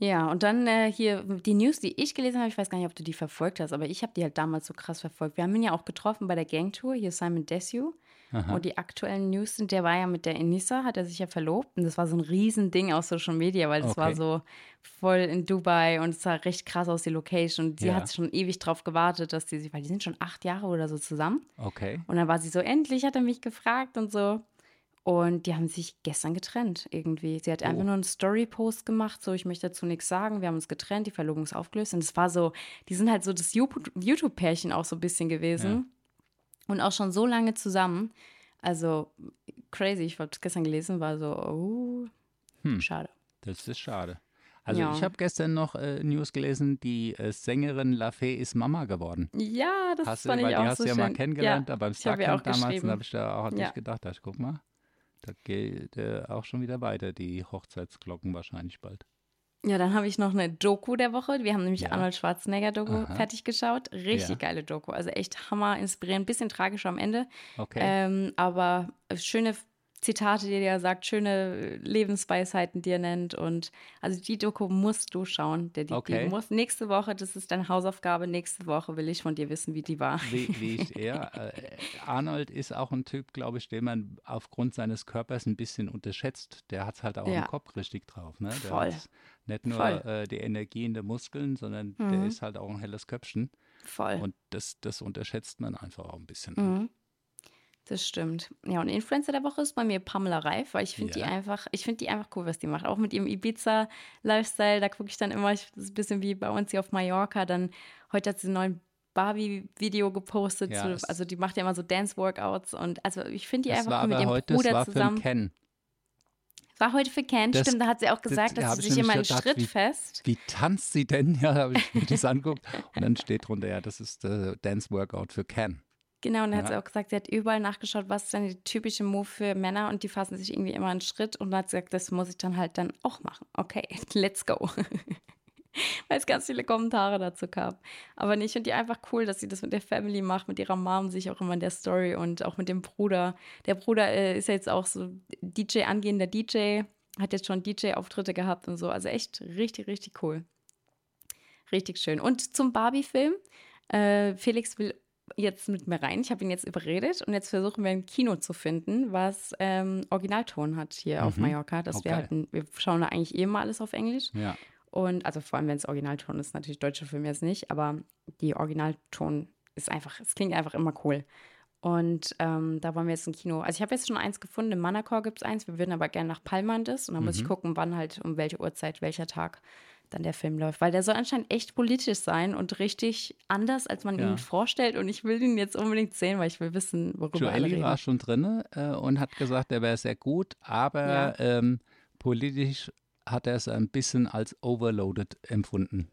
Ja, und dann äh, hier die News, die ich gelesen habe, ich weiß gar nicht, ob du die verfolgt hast, aber ich habe die halt damals so krass verfolgt. Wir haben ihn ja auch getroffen bei der Gangtour, hier Simon Desue. Aha. Und die aktuellen News sind, der war ja mit der Enisa, hat er sich ja verlobt. Und das war so ein Riesending auf Social Media, weil war Okay. so voll in Dubai und es sah recht krass aus, die Location. Und sie Ja. hat schon ewig drauf gewartet, dass die sich, weil die sind schon acht Jahre oder so zusammen. Okay. Und dann war sie so, endlich hat er mich gefragt und so. Und die haben sich gestern getrennt irgendwie. Sie hat einfach Oh. nur einen Story-Post gemacht, so ich möchte dazu nichts sagen. Wir haben uns getrennt, die Verlobung ist aufgelöst. Und es war so, die sind halt so das YouTube-Pärchen auch so ein bisschen gewesen. Und auch schon so lange zusammen. Also crazy, ich habe gestern gelesen, war so, oh, Hm. schade. Das ist schade. Also Ja. ich habe gestern noch äh, News gelesen, die äh, Sängerin Lafay ist Mama geworden. Ja, das Hast du, fand weil ich die auch hast so du ja schön. mal kennengelernt, Ja, habe ja Starcamp damals, da habe ich da auch an Ja. dich gedacht, da ich, guck mal, da geht äh, auch schon wieder weiter, die Hochzeitsglocken wahrscheinlich bald. Ja, dann habe ich noch eine Doku der Woche. Wir haben nämlich Ja. Arnold Schwarzenegger-Doku Aha. fertig geschaut. Richtig Ja. geile Doku. Also echt hammer, inspirierend, bisschen tragisch am Ende. Okay. Ähm, aber schöne Zitate, die er sagt, schöne Lebensweisheiten, die er nennt. Und also die Doku musst du schauen. Der, die, Okay. die muss nächste Woche, das ist deine Hausaufgabe. Nächste Woche will ich von dir wissen, wie die war. Wie, wie ich eher. Äh, Arnold ist auch ein Typ, glaube ich, den man aufgrund seines Körpers ein bisschen unterschätzt. Der hat es halt auch Ja. im Kopf richtig drauf. Ne? Der Voll. Nicht nur äh, die Energie in den Muskeln, sondern der Mhm. ist halt auch ein helles Köpfchen. Voll. Und das, das unterschätzt man einfach auch ein bisschen. Mhm. Das stimmt. Ja, und Influencer der Woche ist bei mir Pamela Reif, weil ich finde die Ja. einfach, ich finde die einfach cool, was die macht. Auch mit ihrem Ibiza-Lifestyle, da gucke ich dann immer, ich, das ist ein bisschen wie bei uns hier auf Mallorca. Dann heute hat sie einen neuen Barbie-Video gepostet. Ja, zu, also die macht ja immer so Dance-Workouts und also ich finde die einfach cool mit ihrem heute, Bruder zusammen. Ken. War heute für Ken, Das- stimmt, da hat sie auch das- gesagt, da dass sie ich sich immer einen gedacht, wie- Schritt fest. Wie tanzt sie denn? Ja, da habe ich mir das anguckt. Und dann steht drunter, ja, das ist der Dance Workout für Ken. Genau, und dann hat Ja. sie auch gesagt, sie hat überall nachgeschaut, was ist denn die typische Move für Männer und die fassen sich irgendwie immer einen Schritt und dann hat sie gesagt, das muss ich dann halt dann auch machen. Okay, let's go. Weil es ganz viele Kommentare dazu gab. Aber nee, ich finde die einfach cool, dass sie das mit der Family macht, mit ihrer Mom sich auch immer in der Story und auch mit dem Bruder. Der Bruder äh, ist ja jetzt auch so DJ, angehender DJ, hat jetzt schon DJ-Auftritte gehabt und so. Also echt richtig, richtig cool. Richtig schön. Und zum Barbie-Film. Äh, Felix will jetzt mit mir rein. Ich habe ihn jetzt überredet und jetzt versuchen wir ein Kino zu finden, was ähm, Originalton hat hier auf Mhm. Mallorca. Dass wir Okay. halt, ein, wir schauen da eigentlich eh immer alles auf Englisch. Ja. Und also vor allem, wenn es Originalton ist, natürlich deutsche Filme jetzt nicht, aber die Originalton ist einfach, es klingt einfach immer cool. Und ähm, da wollen wir jetzt ein Kino. Also ich habe jetzt schon eins gefunden, in Manacor gibt es eins, wir würden aber gerne nach Palmandes und dann muss ich Mhm. gucken, wann halt, um welche Uhrzeit, welcher Tag dann der Film läuft. Weil der soll anscheinend echt politisch sein und richtig anders, als man Ja. ihn vorstellt. Und ich will ihn jetzt unbedingt sehen, weil ich will wissen, worüber alle Joelli reden. war schon drin äh, und hat gesagt, er wäre sehr gut, aber Ja. ähm, politisch hat er es ein bisschen als overloaded empfunden.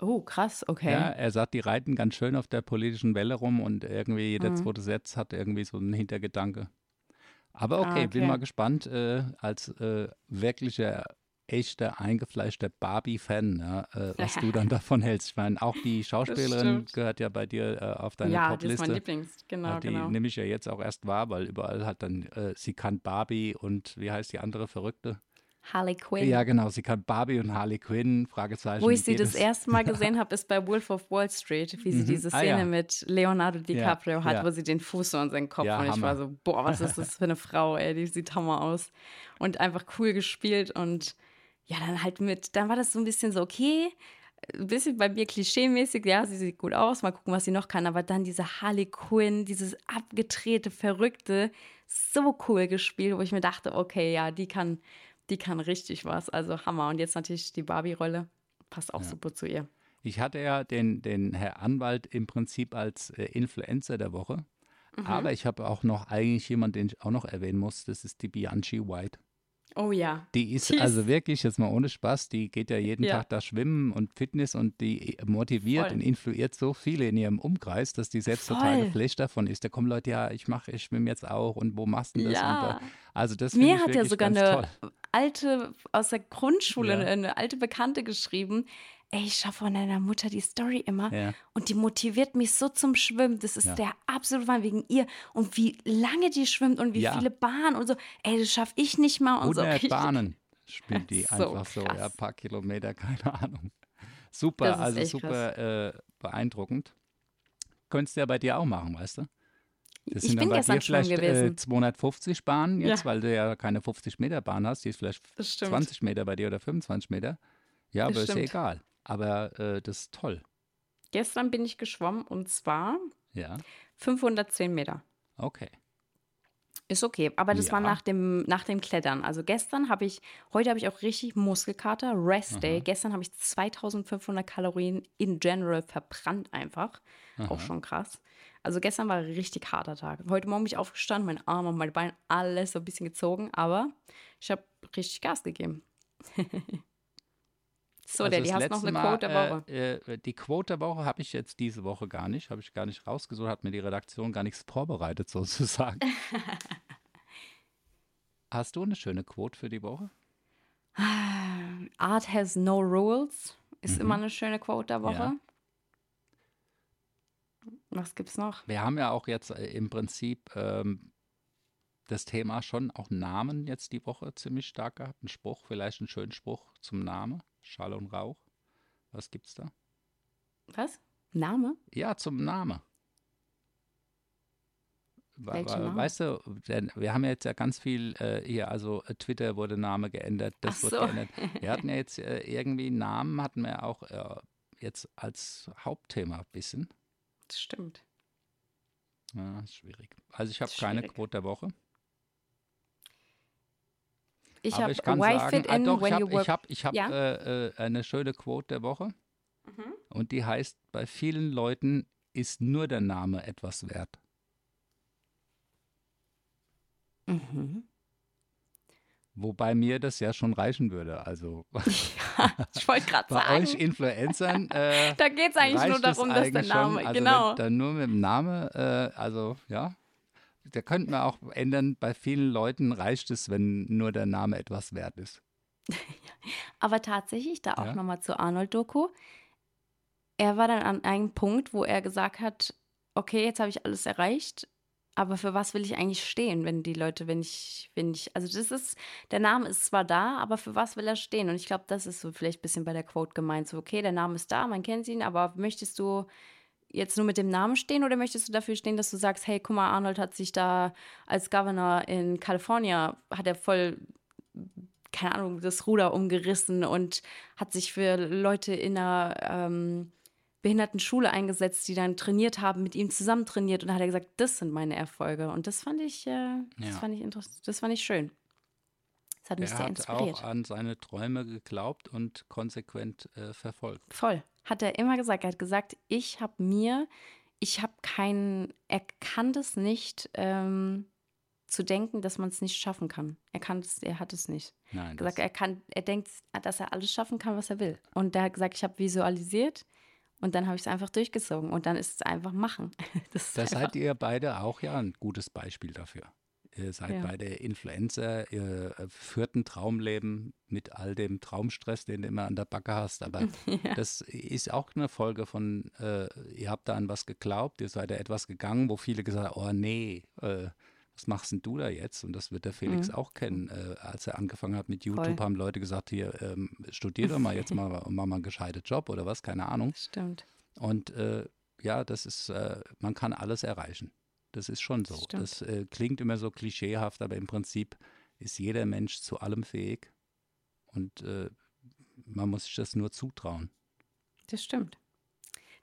Oh, krass, okay. Ja, er sagt, die reiten ganz schön auf der politischen Welle rum und irgendwie jeder Mhm. zweite Satz hat irgendwie so einen Hintergedanke. Aber Ah, okay, bin okay. mal gespannt, äh, als äh, wirklicher, echter, eingefleischter Barbie-Fan, ja, äh, was du dann davon hältst. Ich meine, auch die Schauspielerin gehört ja bei dir äh, auf deine ja, das ist mein Top-Liste. Lieblings. Genau, Ja, die genau. nehme ich ja jetzt auch erst wahr, weil überall hat dann, äh, sie kann Barbie und wie heißt die andere Verrückte? Harley Quinn. Ja, genau, sie kann Barbie und Harley Quinn, Fragezeichen. Wo ich sie das erste Mal gesehen habe, ist bei Wolf of Wall Street, wie sie Mhm. diese Ah, Szene ja. mit Leonardo DiCaprio hat, ja. wo sie den Fuß so an seinen Kopf Ja, und ich Hammer. war so, boah, was ist das für eine Frau, ey, die sieht hammer aus. Und einfach cool gespielt und ja, dann halt mit, dann war das so ein bisschen so, okay, ein bisschen bei mir klischee-mäßig, ja, sie sieht gut aus, mal gucken, was sie noch kann, aber dann diese Harley Quinn, dieses abgedrehte, verrückte, so cool gespielt, wo ich mir dachte, okay, ja, die kann, die kann richtig was, also Hammer. Und jetzt natürlich die Barbie-Rolle, passt auch Ja. super zu ihr. Ich hatte ja den, den Herr Anwalt im Prinzip als äh, Influencer der Woche. Mhm. Aber ich habe auch noch eigentlich jemanden, den ich auch noch erwähnen muss. Das ist die Bianchi White. Oh ja. Die ist ist- also wirklich, jetzt mal ohne Spaß, die geht ja jeden Ja. Tag da schwimmen und Fitness und die motiviert Voll. und influiert so viele in ihrem Umkreis, dass die selbst total Voll. geflasht davon ist. Da kommen Leute, ja, ich mache, ich schwimme jetzt auch und wo machst du das? Und Ja. da, also das Mir ich hat ja sogar eine toll. Alte aus der Grundschule, Ja. eine alte Bekannte geschrieben. Ey, ich schaue von deiner Mutter die Story immer Ja. und die motiviert mich so zum Schwimmen. Das ist Ja. der absolute Wahnsinn wegen ihr und wie lange die schwimmt und wie Ja. viele Bahnen und so. Ey, das schaffe ich nicht mal und so. 100 Richtig- Bahnen spielt die So einfach so, ja, krass. ein paar Kilometer, keine Ahnung. Super, also super äh, beeindruckend. Könntest du ja bei dir auch machen, weißt du? Das Ich sind dann bin bei gestern dir vielleicht äh, 250 Bahnen jetzt, Ja. weil du ja keine 50 Meter Bahn hast, die ist vielleicht Das stimmt. 20 Meter bei dir oder 25 Meter. Ja, Das aber ist ja stimmt. egal. Aber äh, das ist toll. Gestern bin ich geschwommen und zwar Ja, 510 Meter. okay. Ist okay, aber das war Ja. nach dem, nach dem Klettern. Also gestern habe ich, heute habe ich auch richtig Muskelkater, Rest Day. Gestern habe ich 2500 Kalorien in general verbrannt einfach. Auch schon krass. Also gestern war ein richtig harter Tag. Heute Morgen bin ich aufgestanden, meine Arme und meine Beine, alles so ein bisschen gezogen, aber ich habe richtig Gas gegeben. so, Also Daddy, das hast noch eine Mal, Quote der Woche? Äh, äh, die Quote der Woche habe ich jetzt diese Woche gar nicht, habe ich gar nicht rausgesucht, hat mir die Redaktion gar nichts vorbereitet sozusagen. Hast du eine schöne Quote für die Woche? Art has no rules ist immer eine schöne Quote der Woche. Mhm. Ja. Was gibt's noch? Wir haben ja auch jetzt äh, im Prinzip ähm, das Thema schon auch Namen jetzt die Woche ziemlich stark gehabt. Ein Spruch, vielleicht einen schönen Spruch zum Name, Schall und Rauch. Was gibt's da? Was? Name? Ja, zum Name. Weißt du, denn wir haben ja jetzt ja ganz viel äh, hier, also äh, Twitter wurde Name geändert, das so. geändert. Wir hatten ja jetzt äh, irgendwie Namen, hatten wir auch äh, jetzt als Hauptthema ein bisschen. Das stimmt. Ja, ist schwierig. Also ich habe keine. Quote der Woche. Ich habe Why fit ah, in doch, when ich you habe work. ich hab, ich hab, Ja? äh, äh, eine schöne Quote der Woche. Mhm. Und die heißt, bei vielen Leuten ist nur der Name etwas wert. Mhm. Wobei mir das ja schon reichen würde. Also Ich wollte gerade bei sagen, euch Influencern äh, da geht es eigentlich nur darum, dass der Name, schon, also genau. Dann nur mit dem Namen, äh, also ja, da könnten wir auch ändern, bei vielen Leuten reicht es, wenn nur der Name etwas wert ist. Aber tatsächlich, da auch Ja. nochmal zur Arnold-Doku. Er war dann an einem Punkt, wo er gesagt hat, okay, jetzt habe ich alles erreicht, aber für was will ich eigentlich stehen, wenn die Leute, wenn ich, wenn ich, also das ist, der Name ist zwar da, aber für was will er stehen? Und ich glaube, das ist so vielleicht ein bisschen bei der Quote gemeint, so, okay, der Name ist da, man kennt ihn, aber möchtest du jetzt nur mit dem Namen stehen oder möchtest du dafür stehen, dass du sagst, hey, guck mal, Arnold hat sich da als Governor in Kalifornien, hat er voll keine Ahnung, das Ruder umgerissen und hat sich für Leute in einer ähm, Behindertenschule eingesetzt, die dann trainiert haben, mit ihm zusammen trainiert. Und da hat er gesagt, das sind meine Erfolge. Und das fand ich, äh, das Ja. fand ich interessant, das fand ich schön. Das hat mich Er sehr hat inspiriert. auch an seine Träume geglaubt und konsequent äh, verfolgt. Voll. Hat er immer gesagt. Er hat gesagt, ich habe mir, ich habe keinen, er kann das nicht ähm, zu denken, dass man es nicht schaffen kann. Er kann es, er hat es nicht. Nein, gesagt, das, er kann, er denkt, dass er alles schaffen kann, was er will. Und er hat gesagt, ich habe visualisiert und dann habe ich es einfach durchgezogen und dann ist es einfach machen. Das, das einfach, seid ihr beide auch ja ein gutes Beispiel dafür. Ihr seid Ja. beide Influencer, ihr äh, führt ein Traumleben mit all dem Traumstress, den du immer an der Backe hast. Aber das ist auch eine Folge von, äh, ihr habt da an was geglaubt, ihr seid da etwas gegangen, wo viele gesagt haben, oh nee, äh, was machst denn du da jetzt? Und das wird der Felix auch kennen. Äh, als er angefangen hat mit YouTube, Mhm. Voll. haben Leute gesagt, hier, ähm, studier doch mal jetzt mal und mach mal einen gescheiten Job oder was, keine Ahnung. Stimmt. Und äh, ja, das ist, äh, man kann alles erreichen. Das ist schon so. Stimmt. Das äh, klingt immer so klischeehaft, aber im Prinzip ist jeder Mensch zu allem fähig. Und äh, man muss sich das nur zutrauen. Das stimmt.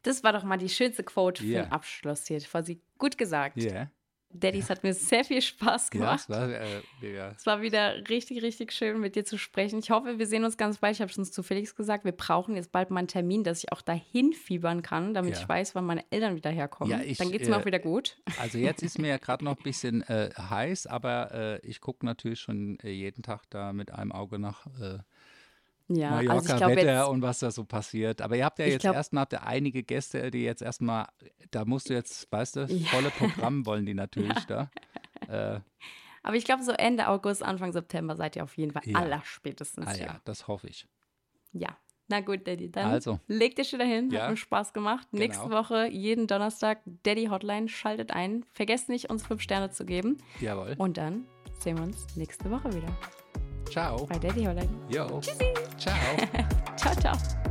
Das war doch mal die schönste Quote für Ja. den Abschluss hier. Quasi gut gesagt. Ja, Daddy, es hat mir sehr viel Spaß ja, gemacht. es war, äh, ja. Es war wieder richtig, richtig schön, mit dir zu sprechen. Ich hoffe, wir sehen uns ganz bald. Ich habe schon zu Felix gesagt, wir brauchen jetzt bald mal einen Termin, dass ich auch dahin fiebern kann, damit Ja. ich weiß, wann meine Eltern wieder herkommen. Ja, ich, Dann geht es mir äh, auch wieder gut. Also jetzt ist mir ja gerade noch ein bisschen äh, heiß, aber äh, ich gucke natürlich schon äh, jeden Tag da mit einem Auge nach Ja, also ich Mallorca glaube Wetter jetzt, und was da so passiert. Aber ihr habt ja jetzt glaub- erstmal habt ihr einige Gäste, die jetzt erstmal, da musst du jetzt, weißt du, Ja. volle Programm wollen die natürlich da. Äh, aber ich glaube, so Ende August, Anfang September seid ihr auf jeden Fall Ja. allerspätestens ah hier. ja, das hoffe ich. Ja. Na gut, Daddy, dann Also. leg dich wieder hin. Ja. Hat mir Spaß gemacht. Genau. Nächste Woche, jeden Donnerstag, Daddy Hotline, schaltet ein. Vergesst nicht, uns fünf Sterne zu geben. Jawohl. Und dann sehen wir uns nächste Woche wieder Ciao. bei Daddy Hotline. Jo. Ciao. Ciao, ciao.